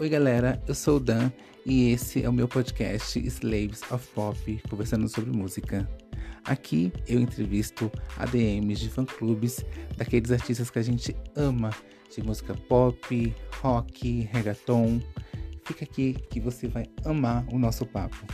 Oi, galera, eu sou o Dan e esse é o meu podcast Slaves of Pop, conversando sobre música. Aqui eu entrevisto ADMs de fã-clubes daqueles artistas que a gente ama, de música pop, rock, reggaeton. Fica aqui que você vai amar o nosso papo.